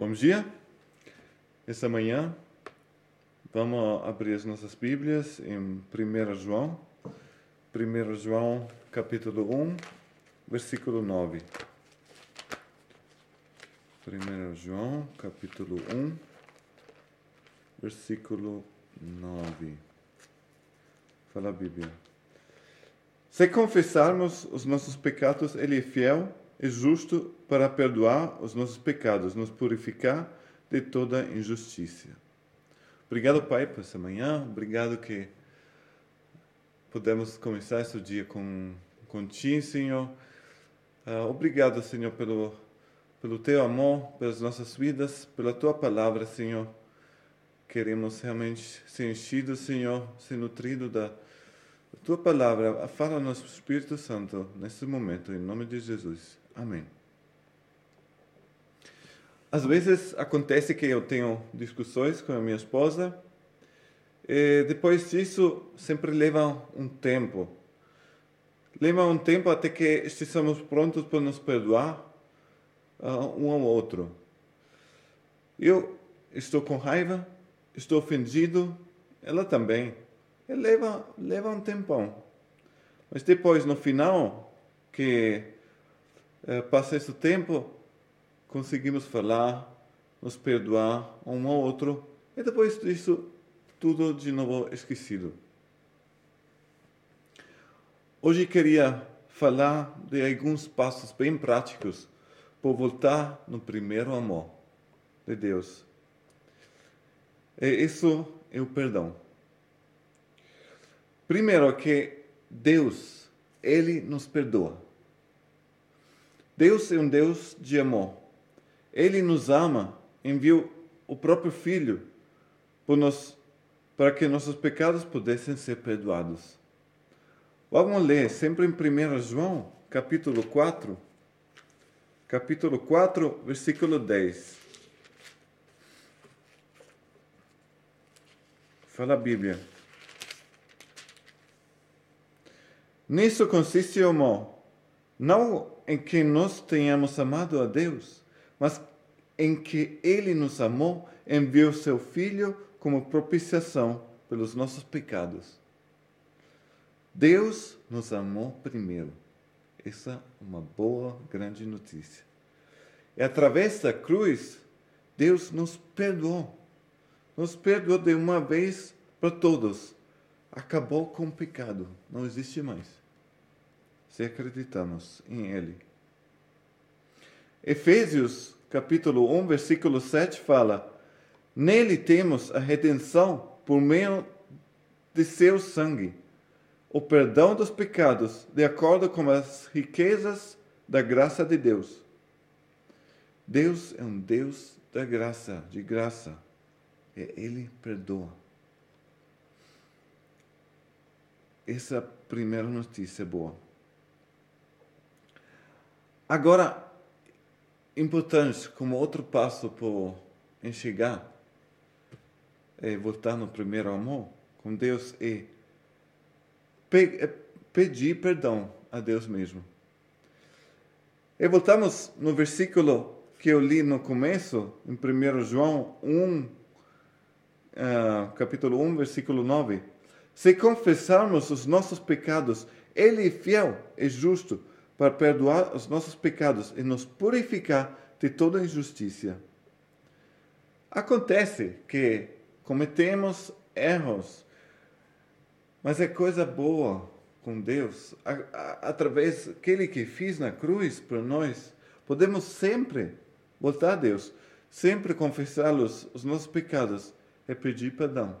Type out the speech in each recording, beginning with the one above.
Bom dia. Essa manhã vamos abrir as nossas Bíblias em 1 João. 1 João, capítulo 1, versículo 9. 1 João, capítulo 1, versículo 9. Fala a Bíblia. Se confessarmos os nossos pecados, Ele é fiel e justo para perdoar os nossos pecados, nos purificar de toda injustiça. Obrigado, Pai, por essa manhã. Obrigado que podemos começar esse dia com, Ti, Senhor. Uh, obrigado, Senhor, pelo, pelo Teu amor, pelas nossas vidas, pela Tua palavra, Senhor. Queremos realmente ser enchidos, Senhor, ser nutridos da Tua palavra. Fala nosso Espírito Santo nesse momento, em nome de Jesus. Amém. Às vezes acontece que eu tenho discussões com a minha esposa e depois disso sempre leva um tempo. Leva um tempo até que estejamos prontos para nos perdoar uh, um ao outro. Eu estou com raiva, estou ofendido, ela também. E leva, leva um tempão. Mas depois, no final, que passa esse tempo, conseguimos falar, nos perdoar um ao outro e depois disso tudo de novo esquecido. Hoje queria falar de alguns passos bem práticos para voltar no primeiro amor de Deus. E isso é o perdão. Primeiro que Deus, Ele nos perdoa. Deus é um Deus de amor. Ele nos ama, enviou o próprio Filho para que nossos pecados pudessem ser perdoados. Vamos ler sempre em 1 João, capítulo 4, capítulo 4, versículo 10. Fala a Bíblia. Nisso consiste o amor, não em que nós tenhamos amado a Deus, mas em que ele nos amou, enviou seu Filho como propiciação pelos nossos pecados. Deus nos amou primeiro. Essa é uma boa, grande notícia. E através da cruz, Deus nos perdoou. Nos perdoou de uma vez para todos. Acabou com o pecado. Não existe mais. Se acreditamos em Ele. Efésios, capítulo 1, versículo 7 fala: Nele temos a redenção por meio de seu sangue, o perdão dos pecados, de acordo com as riquezas da graça de Deus. Deus é um Deus da graça, de graça. E Ele perdoa. Essa é primeira notícia boa. Agora, importante como outro passo para enxergar é voltar no primeiro amor com Deus é, é pedir perdão a Deus mesmo. E voltamos no versículo que eu li no começo, em 1 João 1, uh, ah, capítulo 1, versículo 9. Se confessarmos os nossos pecados, Ele é fiel e justo para perdoar os nossos pecados e nos purificar de toda injustiça. Acontece que cometemos erros, mas é coisa boa com Deus, através daquele que fez na cruz por nós, podemos sempre voltar a Deus, sempre confessar os, os nossos pecados e pedir perdão.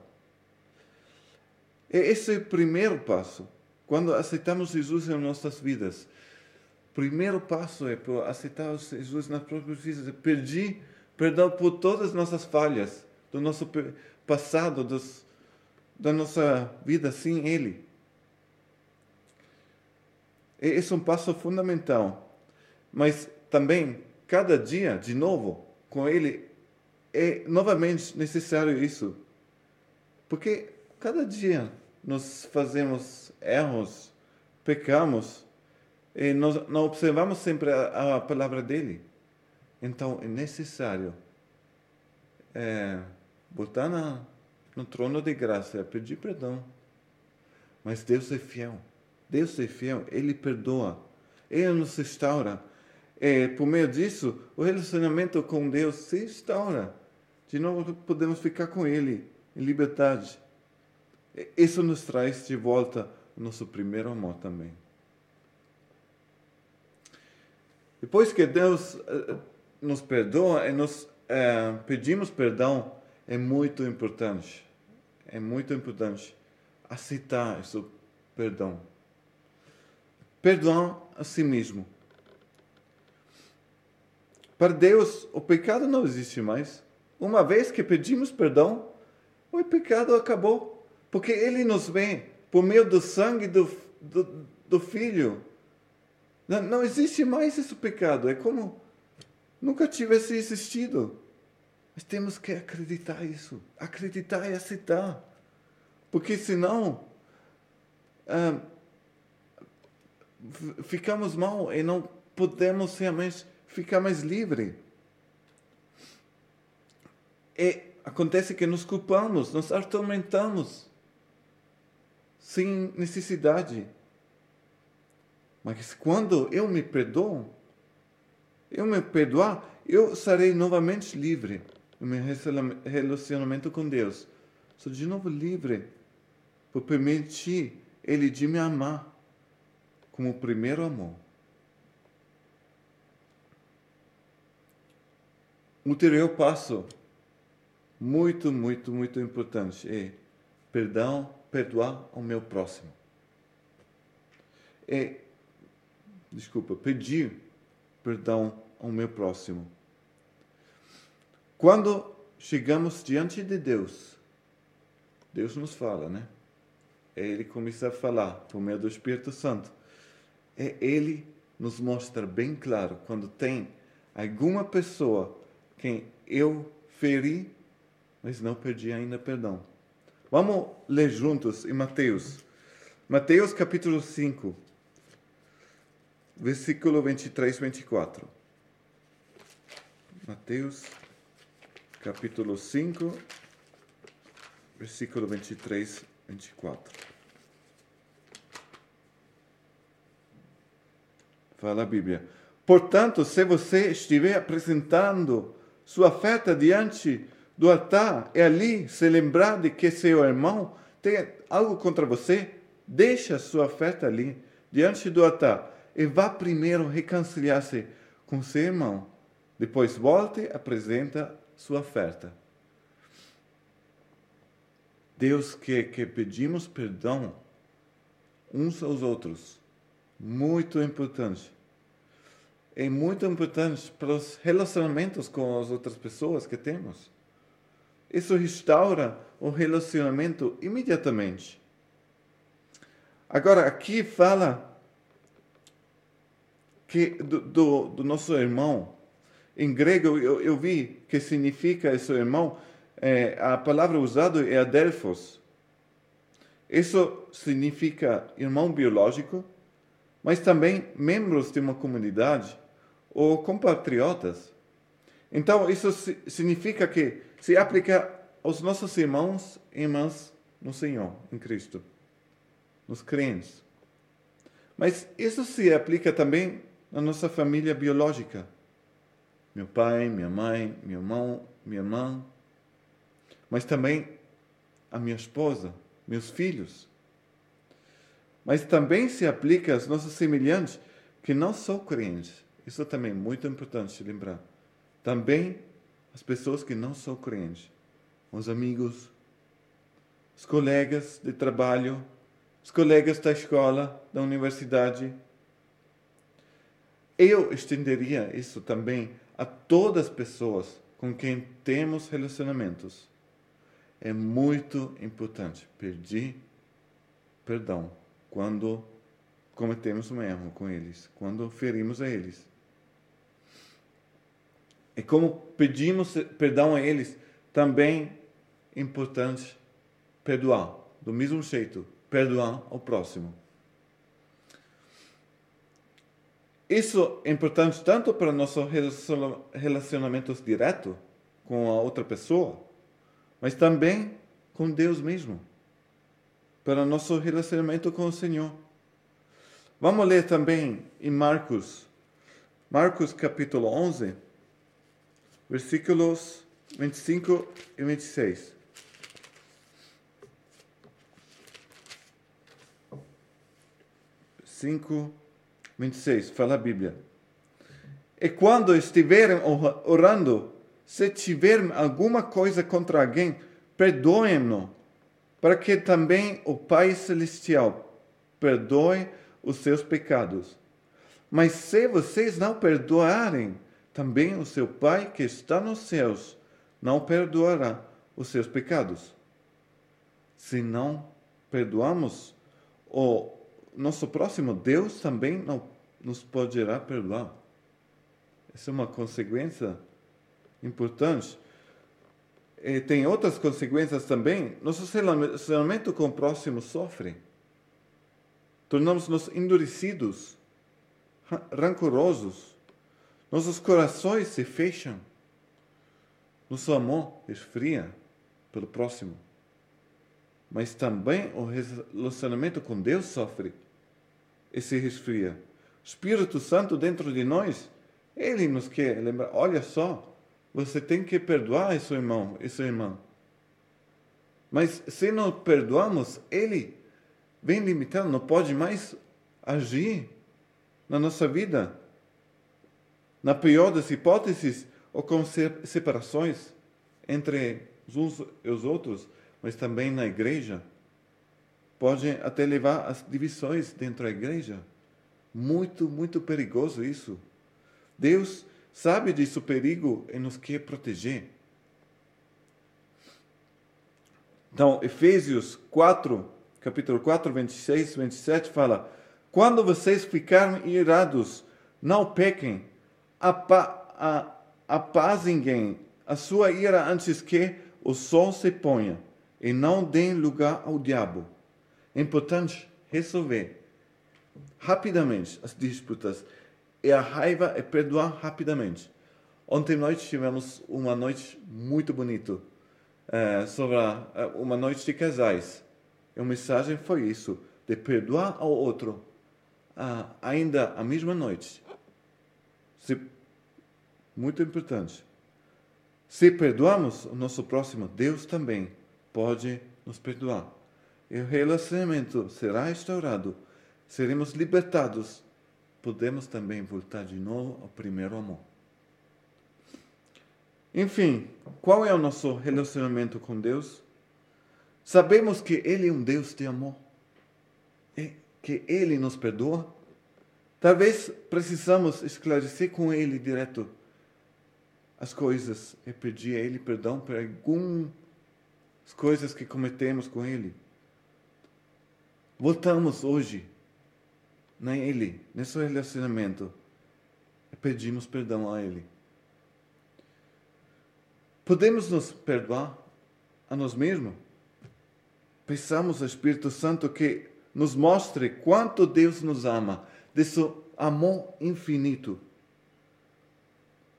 E esse é o primeiro passo, quando aceitamos Jesus em nossas vidas primeiro passo é para aceitar Jesus nas próprias vidas, pedir perdão por todas as nossas falhas, do nosso passado, dos, da nossa vida sem Ele. Esse é um passo fundamental. Mas também, cada dia, de novo, com Ele, é novamente necessário isso. Porque cada dia nós fazemos erros, pecamos, e nós não observamos sempre a, a palavra dele. Então é necessário é, botar na, no trono de graça, é pedir perdão. Mas Deus é fiel. Deus é fiel, Ele perdoa. Ele nos restaura. É, por meio disso, o relacionamento com Deus se restaura. De novo, podemos ficar com Ele em liberdade. Isso nos traz de volta o nosso primeiro amor também. Depois que Deus uh, nos perdoa e nos uh, pedimos perdão, é muito importante. É muito importante aceitar esse perdão. Perdão a si mesmo. Para Deus, o pecado não existe mais. Uma vez que pedimos perdão, o pecado acabou. Porque Ele nos vê por meio do sangue do, do, do Filho. Não, não existe mais esse pecado. É como nunca tivesse existido. Mas temos que acreditar isso. Acreditar e aceitar. Porque senão ah, ficamos mal e não podemos realmente ficar mais livre. E acontece que nos culpamos, nos atormentamos sem necessidade. Mas quando eu me perdoo, eu me perdoar, eu serei novamente livre no meu relacionamento com Deus. Sou de novo livre por permitir Ele de me amar como o primeiro amor. Um ulterior passo muito, muito, muito importante é perdão, perdoar ao meu próximo. É, desculpa, pedir perdão ao meu próximo. Quando chegamos diante de Deus, Deus nos fala, né? É Ele começa a falar por meio do Espírito Santo. É Ele nos mostra bem claro quando tem alguma pessoa quem eu feri, mas não perdi ainda perdão. Vamos ler juntos em Mateus. Mateus capítulo 5, versículo 23 e 24. Mateus capítulo 5, versículo 23 e 24. Fala a Bíblia. Portanto, se você estiver apresentando sua oferta diante do altar e ali se lembrar de que seu irmão tem algo contra você, deixa sua oferta ali diante do altar e vá primeiro reconciliar-se com seu irmão. Depois volte e apresenta sua oferta. Deus quer que pedimos perdão uns aos outros. Muito importante. É muito importante para os relacionamentos com as outras pessoas que temos. Isso restaura o relacionamento imediatamente. Agora, aqui fala que do, do, do nosso irmão. Em grego, eu, eu, vi que significa esse irmão. É, a palavra usada é adelphos. Isso significa irmão biológico, mas também membros de uma comunidade ou compatriotas. Então, isso significa que se aplica aos nossos irmãos e irmãs no Senhor, em Cristo, nos crentes. Mas isso se aplica também na nossa família biológica. Meu pai, minha mãe, meu irmão, minha irmã. Mas também a minha esposa, meus filhos. Mas também se aplica aos nossos semelhantes que não são crentes. Isso também é muito importante lembrar. Também as pessoas que não são crentes, os amigos, os colegas de trabalho, os colegas da escola, da universidade. Eu estenderia isso também a todas as pessoas com quem temos relacionamentos. É muito importante pedir perdão quando cometemos um erro com eles, quando ferimos a eles. E como pedimos perdão a eles, também é importante perdoar. Do mesmo jeito, perdoar ao próximo. Isso é importante tanto para nossos relacionamentos diretos com a outra pessoa, mas também com Deus mesmo, para nosso relacionamento com o Senhor. Vamos ler também em Marcos, Marcos capítulo 11, versículos 25 e 26. Cinco, 26, fala a Bíblia. E quando estiverem orando, se tiverem alguma coisa contra alguém, perdoem-no, para que também o Pai Celestial perdoe os seus pecados. Mas se vocês não perdoarem, também o seu Pai que está nos céus não perdoará os seus pecados. Se não perdoamos o nosso próximo, Deus também não nos poderá perdoar. Essa é uma consequência importante. E tem outras consequências também. Nosso relacionamento com o próximo sofre. Tornamos-nos endurecidos, rancorosos. Nossos corações se fecham. Nosso amor esfria pelo próximo. Mas também o relacionamento com Deus sofre e se resfria. Espírito Santo dentro de nós, ele nos quer lembrar: olha só, você tem que perdoar esse irmão, essa irmã. Mas se não perdoamos, ele vem limitando, não pode mais agir na nossa vida. Na pior das hipóteses, ou com separações entre uns e os outros, mas também na igreja. Pode até levar às divisões dentro da igreja. Muito, muito perigoso isso. Deus sabe disso perigo e nos quer proteger. Então, Efésios 4, capítulo 4, 26, 27 fala: Quando vocês ficarem irados, não pequem, apaziguem a sua ira antes que o sol se ponha, e não deem lugar ao diabo. É importante resolver rapidamente as disputas e a raiva é perdoar rapidamente. Ontem noite tivemos uma noite muito bonita uh, sobre a, uma noite de casais. E a mensagem foi isso, de perdoar ao outro ainda a mesma noite. Se, muito importante. Se perdoamos o nosso próximo, Deus também pode nos perdoar. E o relacionamento será restaurado, seremos libertados podemos também voltar de novo ao primeiro amor. Enfim, qual é o nosso relacionamento com Deus? Sabemos que Ele é um Deus de amor e que Ele nos perdoa. Talvez precisamos esclarecer com Ele direto as coisas e pedir a Ele perdão por algumas coisas que cometemos com Ele. Voltamos hoje nem Ele, nesse relacionamento, pedimos perdão a Ele. Podemos nos perdoar a nós mesmos? Peçamos ao Espírito Santo que nos mostre quanto Deus nos ama, desse amor infinito.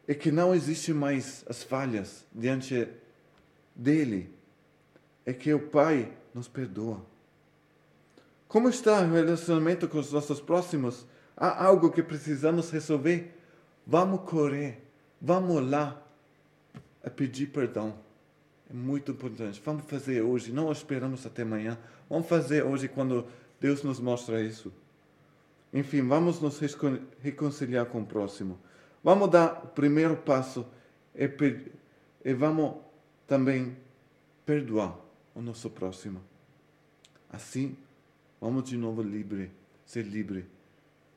E que não existe mais as falhas diante dele. É que o Pai nos perdoa. Como está o relacionamento com os nossos próximos? Há algo que precisamos resolver? Vamos correr, vamos lá a pedir perdão. É muito importante. Vamos fazer hoje, não esperamos até amanhã. Vamos fazer hoje quando Deus nos mostra isso. Enfim, vamos nos reconciliar com o próximo. Vamos dar o primeiro passo e, e vamos também perdoar o nosso próximo. Assim, Vamos de novo livre, ser livre.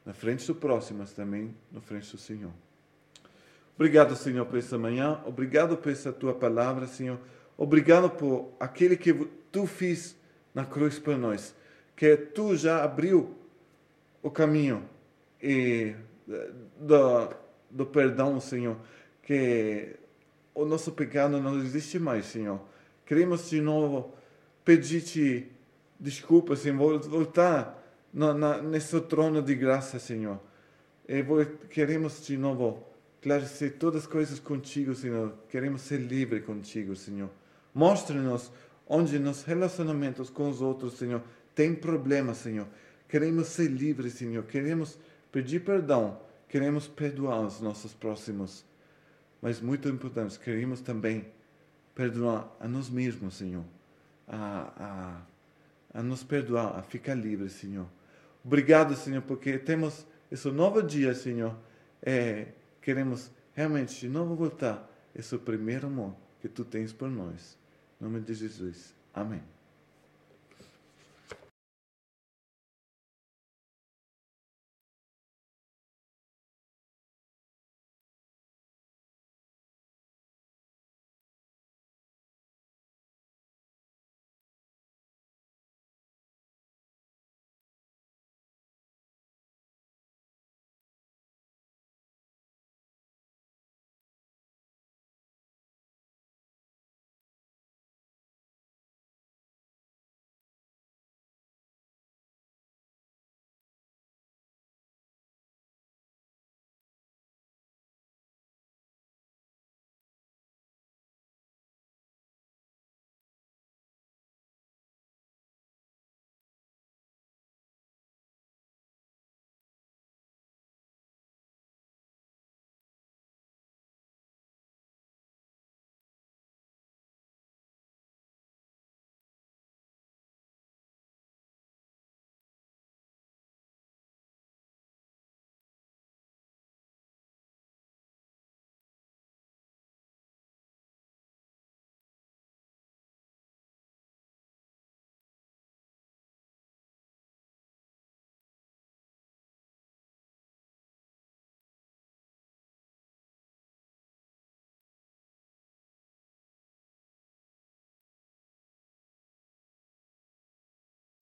Na frente do próximo, mas também na frente do Senhor. Obrigado, Senhor, por essa manhã. Obrigado por essa tua palavra, Senhor. Obrigado por aquele que tu fiz na cruz por nós. Que tu já abriu o caminho e do, do perdão, Senhor. Que o nosso pecado não existe mais, Senhor. Queremos de novo pedir-te desculpa, Senhor, voltar no, na, nesse trono de graça, Senhor. E queremos de novo esclarecer todas as coisas contigo, Senhor. Queremos ser livres contigo, Senhor. Mostre-nos onde nos relacionamentos com os outros, Senhor, tem problema, Senhor. Queremos ser livres, Senhor. Queremos pedir perdão. Queremos perdoar os nossos próximos. Mas muito importante, queremos também perdoar a nós mesmos, Senhor. A, a, a nos perdoar, a ficar livres, Senhor. Obrigado, Senhor, porque temos esse novo dia, Senhor. É, queremos realmente de novo voltar esse primeiro amor que tu tens por nós. Em nome de Jesus. Amém.